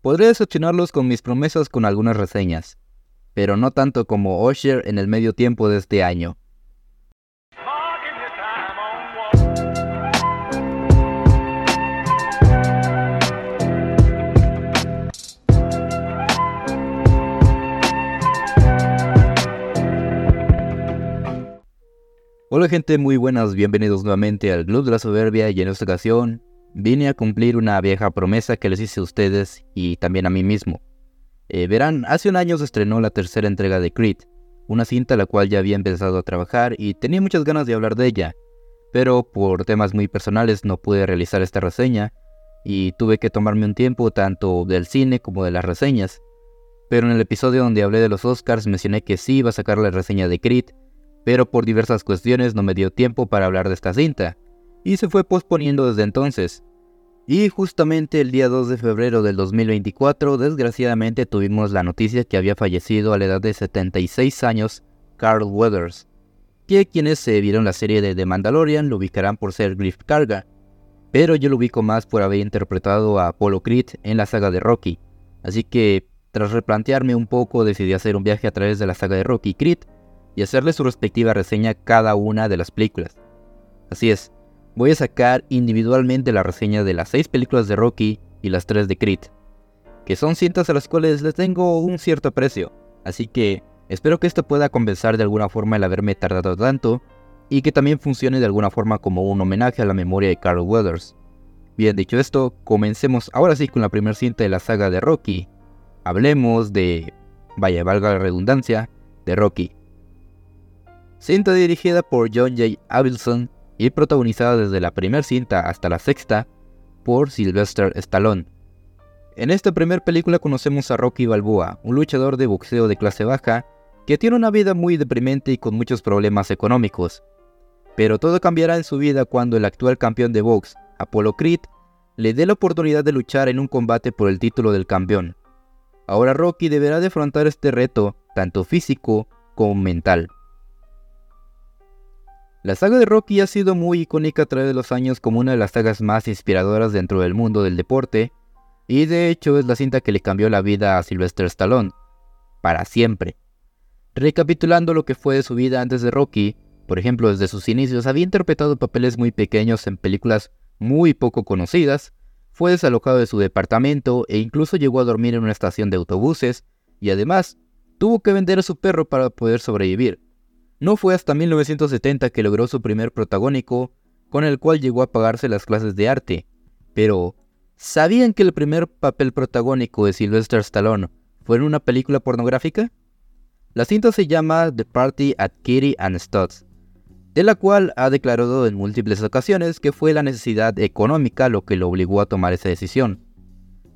Podré decepcionarlos con mis promesas con algunas reseñas, pero no tanto como Usher en el medio tiempo de este año. Hola gente, muy buenas, bienvenidos nuevamente al Club de la Soberbia y en esta ocasión vine a cumplir una vieja promesa que les hice a ustedes y también a mí mismo. Eh, verán, hace un año se estrenó la tercera entrega de Creed, una cinta la cual ya había empezado a trabajar y tenía muchas ganas de hablar de ella, pero por temas muy personales no pude realizar esta reseña y tuve que tomarme un tiempo tanto del cine como de las reseñas. Pero en el episodio donde hablé de los Oscars mencioné que sí iba a sacar la reseña de Creed pero por diversas cuestiones no me dio tiempo para hablar de esta cinta, y se fue posponiendo desde entonces. Y justamente el día 2 de febrero del 2024, desgraciadamente tuvimos la noticia que había fallecido a la edad de 76 años Carl Weathers, que quienes se vieron la serie de The Mandalorian lo ubicarán por ser Griff Carga, pero yo lo ubico más por haber interpretado a Apollo Creed en la saga de Rocky, así que tras replantearme un poco decidí hacer un viaje a través de la saga de Rocky Creed y hacerle su respectiva reseña a cada una de las películas. Así es, voy a sacar individualmente la reseña de las 6 películas de Rocky y las 3 de Creed, que son cintas a las cuales les tengo un cierto aprecio, así que espero que esto pueda compensar de alguna forma el haberme tardado tanto y que también funcione de alguna forma como un homenaje a la memoria de Carl Weathers. Bien dicho esto, comencemos ahora sí con la primera cinta de la saga de Rocky. Hablemos de, vaya valga la redundancia, de Rocky cinta dirigida por John J. Avildsen y protagonizada desde la primera cinta hasta la sexta por Sylvester Stallone. En esta primera película conocemos a Rocky Balboa, un luchador de boxeo de clase baja que tiene una vida muy deprimente y con muchos problemas económicos. Pero todo cambiará en su vida cuando el actual campeón de box, Apollo Creed, le dé la oportunidad de luchar en un combate por el título del campeón. Ahora Rocky deberá de afrontar este reto, tanto físico como mental. La saga de Rocky ha sido muy icónica a través de los años como una de las sagas más inspiradoras dentro del mundo del deporte, y de hecho es la cinta que le cambió la vida a Sylvester Stallone, para siempre. Recapitulando lo que fue de su vida antes de Rocky, por ejemplo desde sus inicios había interpretado papeles muy pequeños en películas muy poco conocidas, fue desalojado de su departamento e incluso llegó a dormir en una estación de autobuses, y además tuvo que vender a su perro para poder sobrevivir. No fue hasta 1970 que logró su primer protagónico, con el cual llegó a pagarse las clases de arte. Pero, ¿sabían que el primer papel protagónico de Sylvester Stallone fue en una película pornográfica? La cinta se llama The Party at Kitty and Studs, de la cual ha declarado en múltiples ocasiones que fue la necesidad económica lo que lo obligó a tomar esa decisión,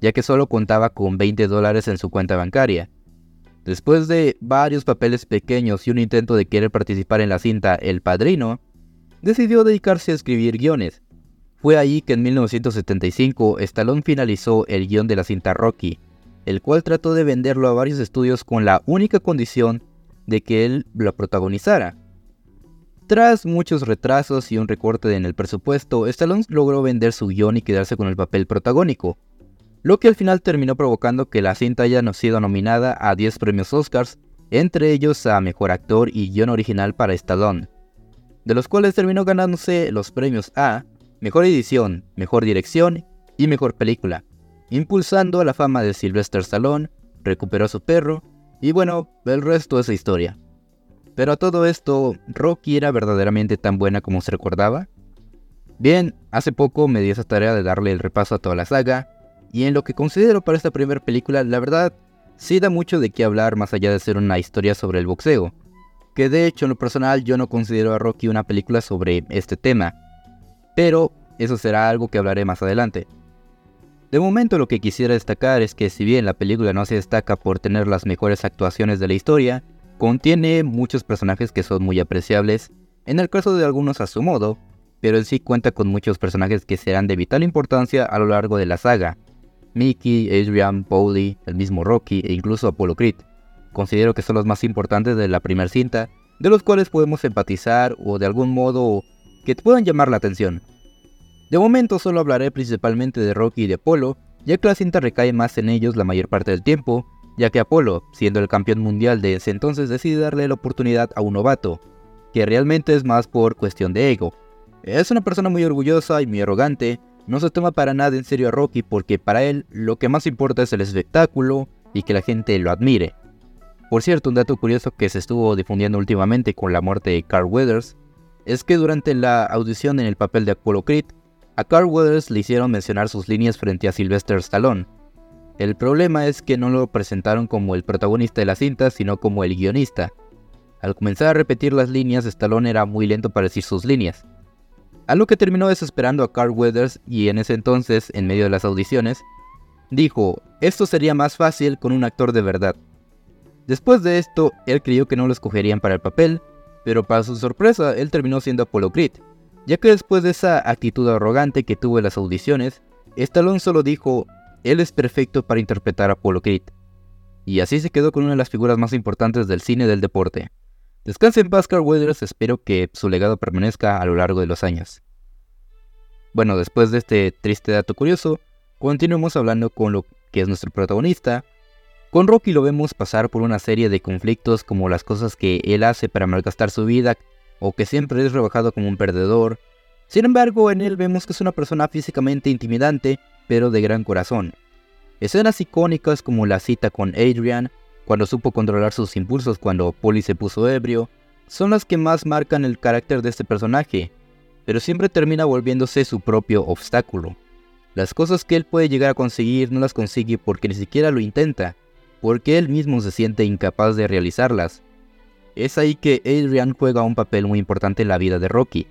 ya que solo contaba con 20 dólares en su cuenta bancaria Después de varios papeles pequeños y un intento de querer participar en la cinta El Padrino, decidió dedicarse a escribir guiones. Fue ahí que en 1975 Stallone finalizó el guion de la cinta Rocky, el cual trató de venderlo a varios estudios con la única condición de que él lo protagonizara. Tras muchos retrasos y un recorte en el presupuesto, Stallone logró vender su guion y quedarse con el papel protagónico, lo que al final terminó provocando que la cinta haya sido nominada a 10 premios Oscars, entre ellos a Mejor Actor y Guión Original para Stallone, de los cuales terminó ganándose los premios a Mejor Edición, Mejor Dirección y Mejor Película, impulsando a la fama de Sylvester Stallone, recuperó a su perro y bueno, el resto es historia. Pero a todo esto, ¿Rocky era verdaderamente tan buena como se recordaba? Bien, hace poco me di esa tarea de darle el repaso a toda la saga, y en lo que considero para esta primera película, la verdad, sí da mucho de qué hablar más allá de ser una historia sobre el boxeo. Que de hecho en lo personal yo no considero a Rocky una película sobre este tema. Pero eso será algo que hablaré más adelante. De momento lo que quisiera destacar es que si bien la película no se destaca por tener las mejores actuaciones de la historia, contiene muchos personajes que son muy apreciables, en el caso de algunos a su modo, pero en sí cuenta con muchos personajes que serán de vital importancia a lo largo de la saga, Mickey, Adrian, Paulie, el mismo Rocky e incluso Apollo Creed. Considero que son los más importantes de la primera cinta, de los cuales podemos empatizar o de algún modo que te puedan llamar la atención. De momento solo hablaré principalmente de Rocky y de Apollo, ya que la cinta recae más en ellos la mayor parte del tiempo, ya que Apolo, siendo el campeón mundial de ese entonces, decide darle la oportunidad a un novato, que realmente es más por cuestión de ego. Es una persona muy orgullosa y muy arrogante, no se toma para nada en serio a Rocky porque para él lo que más importa es el espectáculo y que la gente lo admire. Por cierto, un dato curioso que se estuvo difundiendo últimamente con la muerte de Carl Weathers es que durante la audición en el papel de Apollo Creed, a Carl Weathers le hicieron mencionar sus líneas frente a Sylvester Stallone. El problema es que no lo presentaron como el protagonista de la cinta, sino como el guionista. Al comenzar a repetir las líneas, Stallone era muy lento para decir sus líneas. Algo que terminó desesperando a Carl Weathers y en ese entonces, en medio de las audiciones, dijo, esto sería más fácil con un actor de verdad. Después de esto, él creyó que no lo escogerían para el papel, pero para su sorpresa, él terminó siendo Apollo Creed, ya que después de esa actitud arrogante que tuvo en las audiciones, Stallone solo dijo, él es perfecto para interpretar a Apollo Creed. Y así se quedó con una de las figuras más importantes del cine del deporte. Descanse en paz, Carl Weathers, espero que su legado permanezca a lo largo de los años. Bueno, después de este triste dato curioso, continuemos hablando con lo que es nuestro protagonista, con Rocky lo vemos pasar por una serie de conflictos como las cosas que él hace para malgastar su vida o que siempre es rebajado como un perdedor. Sin embargo, en él vemos que es una persona físicamente intimidante, pero de gran corazón. Escenas icónicas como la cita con Adrian, cuando supo controlar sus impulsos cuando Polly se puso ebrio, son las que más marcan el carácter de este personaje, pero siempre termina volviéndose su propio obstáculo. Las cosas que él puede llegar a conseguir no las consigue porque ni siquiera lo intenta, porque él mismo se siente incapaz de realizarlas. Es ahí que Adrian juega un papel muy importante en la vida de Rocky,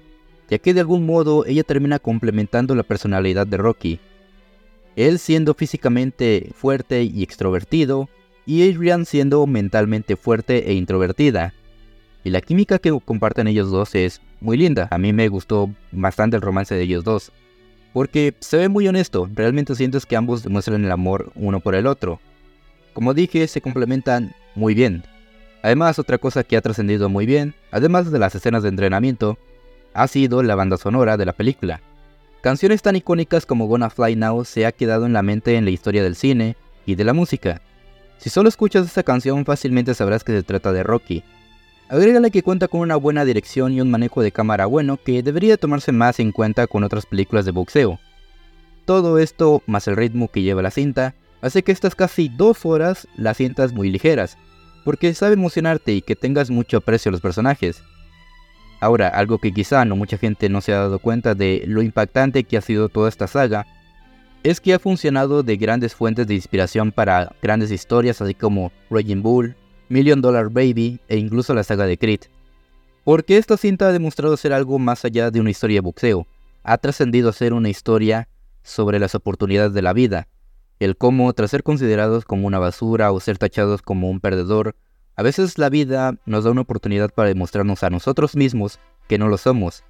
ya que de algún modo ella termina complementando la personalidad de Rocky. Él siendo físicamente fuerte y extrovertido, y Adrian siendo mentalmente fuerte e introvertida. Y la química que comparten ellos dos es muy linda. A mí me gustó bastante el romance de ellos dos. Porque se ve muy honesto, realmente sientes que ambos demuestran el amor uno por el otro. Como dije, se complementan muy bien. Además, otra cosa que ha trascendido muy bien, además de las escenas de entrenamiento, ha sido la banda sonora de la película. Canciones tan icónicas como Gonna Fly Now se ha quedado en la mente en la historia del cine y de la música. Si solo escuchas esta canción fácilmente sabrás que se trata de Rocky. Agrégale que cuenta con una buena dirección y un manejo de cámara bueno que debería tomarse más en cuenta con otras películas de boxeo. Todo esto, más el ritmo que lleva la cinta, hace que estas casi dos horas las sientas muy ligeras, porque sabe emocionarte y que tengas mucho aprecio a los personajes. Ahora, algo que quizá no mucha gente no se ha dado cuenta de lo impactante que ha sido toda esta saga, es que ha funcionado de grandes fuentes de inspiración para grandes historias así como Raging Bull, Million Dollar Baby e incluso la saga de Creed. Porque esta cinta ha demostrado ser algo más allá de una historia de boxeo, ha trascendido a ser una historia sobre las oportunidades de la vida, el cómo, tras ser considerados como una basura o ser tachados como un perdedor, a veces la vida nos da una oportunidad para demostrarnos a nosotros mismos que no lo somos.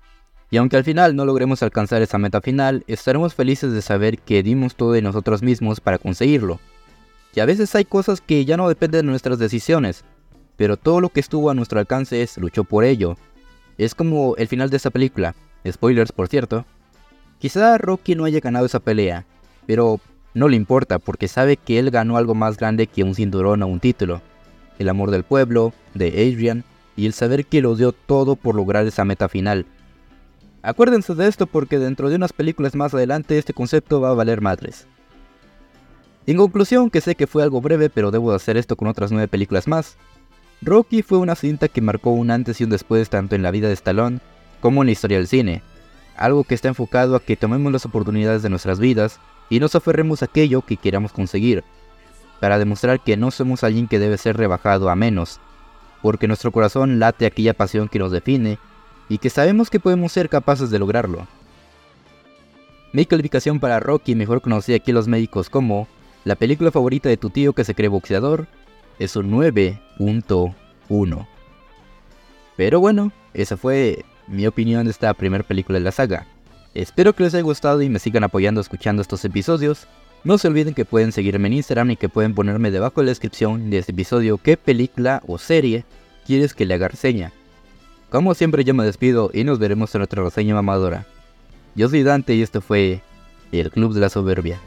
Y aunque al final no logremos alcanzar esa meta final, estaremos felices de saber que dimos todo de nosotros mismos para conseguirlo. Y a veces hay cosas que ya no dependen de nuestras decisiones, pero todo lo que estuvo a nuestro alcance es luchó por ello. Es como el final de esa película, spoilers por cierto. Quizá Rocky no haya ganado esa pelea, pero no le importa porque sabe que él ganó algo más grande que un cinturón o un título. El amor del pueblo, de Adrian, y el saber que lo dio todo por lograr esa meta final. Acuérdense de esto porque dentro de unas películas más adelante este concepto va a valer madres. En conclusión, que sé que fue algo breve, pero debo hacer esto con otras nueve películas más. Rocky fue una cinta que marcó un antes y un después tanto en la vida de Stallone como en la historia del cine. Algo que está enfocado a que tomemos las oportunidades de nuestras vidas y nos aferremos a aquello que queramos conseguir, para demostrar que no somos alguien que debe ser rebajado a menos, porque nuestro corazón late aquella pasión que nos define y que sabemos que podemos ser capaces de lograrlo. Mi calificación para Rocky, mejor conocida aquí los médicos como la película favorita de tu tío que se cree boxeador, es un 9.1. Pero bueno, esa fue mi opinión de esta primera película de la saga. Espero que les haya gustado y me sigan apoyando escuchando estos episodios. No se olviden que pueden seguirme en Instagram y que pueden ponerme debajo de la descripción de este episodio qué película o serie quieres que le haga reseña. Como siempre yo me despido y nos veremos en otra reseña mamadora. Yo soy Dante y esto fue El Club de la Soberbia.